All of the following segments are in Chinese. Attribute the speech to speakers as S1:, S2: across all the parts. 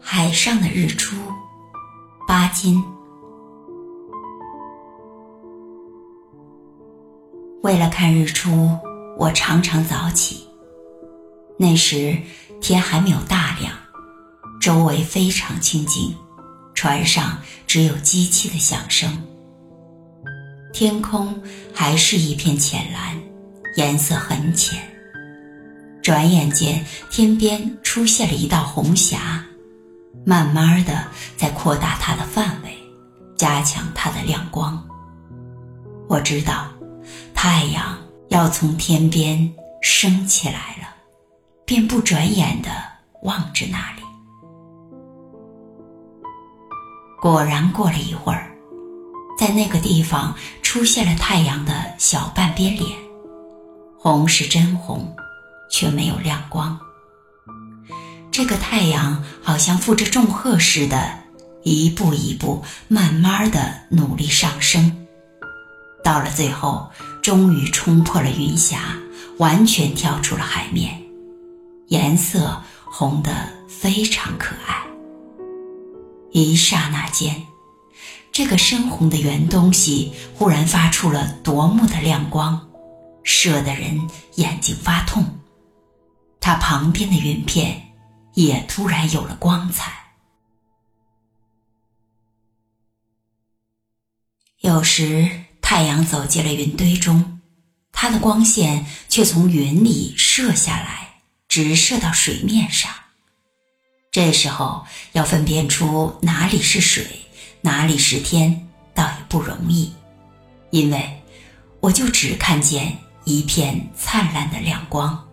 S1: 海上的日出，巴金。为了看日出，我常常早起。那时天还没有大亮，周围非常清静，船上只有机器的响声。天空还是一片浅蓝，颜色很浅。转眼间，天边出现了一道红霞。慢慢的在扩大它的范围，加强它的亮光。我知道，太阳要从天边升起来了，便不转眼的望着那里。果然，过了一会儿，在那个地方出现了太阳的小半边脸，红是真红，却没有亮光。这个太阳好像负着重荷似的，一步一步、慢慢的努力上升，到了最后，终于冲破了云霞，完全跳出了海面，颜色红得非常可爱。一刹那间，这个深红的圆东西忽然发出了夺目的亮光，射得人眼睛发痛。旁边的云片。也突然有了光彩。有时太阳走进了云堆中，它的光线却从云里射下来，直射到水面上。这时候要分辨出哪里是水，哪里是天，倒也不容易，因为我就只看见一片灿烂的亮光。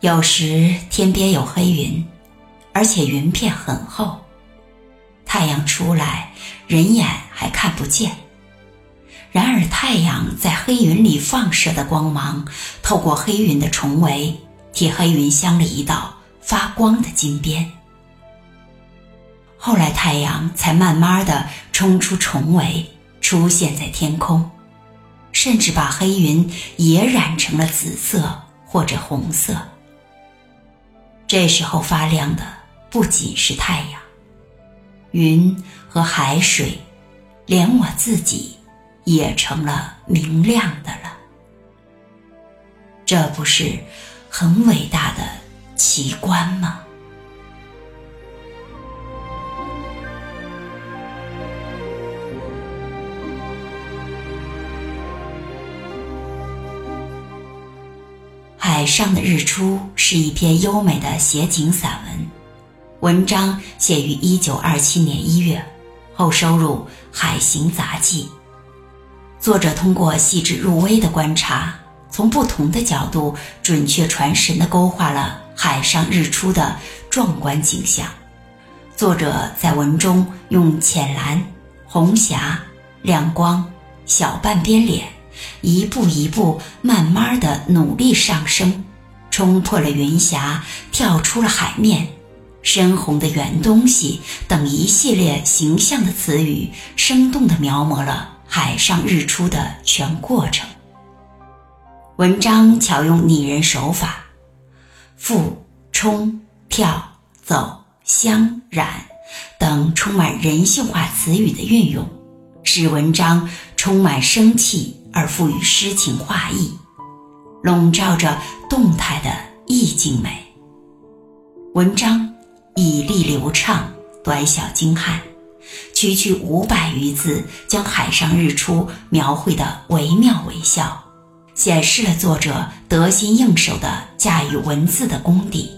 S1: 有时天边有黑云，而且云片很厚，太阳出来，人眼还看不见。然而太阳在黑云里放射的光芒，透过黑云的重围，替黑云镶了一道发光的金边。后来太阳才慢慢的冲出重围，出现在天空，甚至把黑云也染成了紫色或者红色。这时候发亮的不仅是太阳、云和海水，连我自己也成了明亮的了。这不是很伟大的奇观吗？海上的日出是一篇优美的写景散文，文章写于一九二七年一月，后收入《海行杂记》。作者通过细致入微的观察，从不同的角度准确传神地勾画了海上日出的壮观景象。作者在文中用浅蓝、红霞、亮光、小半边脸。一步一步，慢慢的努力上升，冲破了云霞，跳出了海面，深红的圆东西等一系列形象的词语，生动地描摹了海上日出的全过程。文章巧用拟人手法，复、冲、跳、走、香、染等充满人性化词语的运用，使文章充满生气。而赋予诗情画意，笼罩着动态的意境美。文章以力流畅，短小精悍，区区五百余字，将海上日出描绘得惟妙惟肖，显示了作者得心应手的驾驭文字的功底。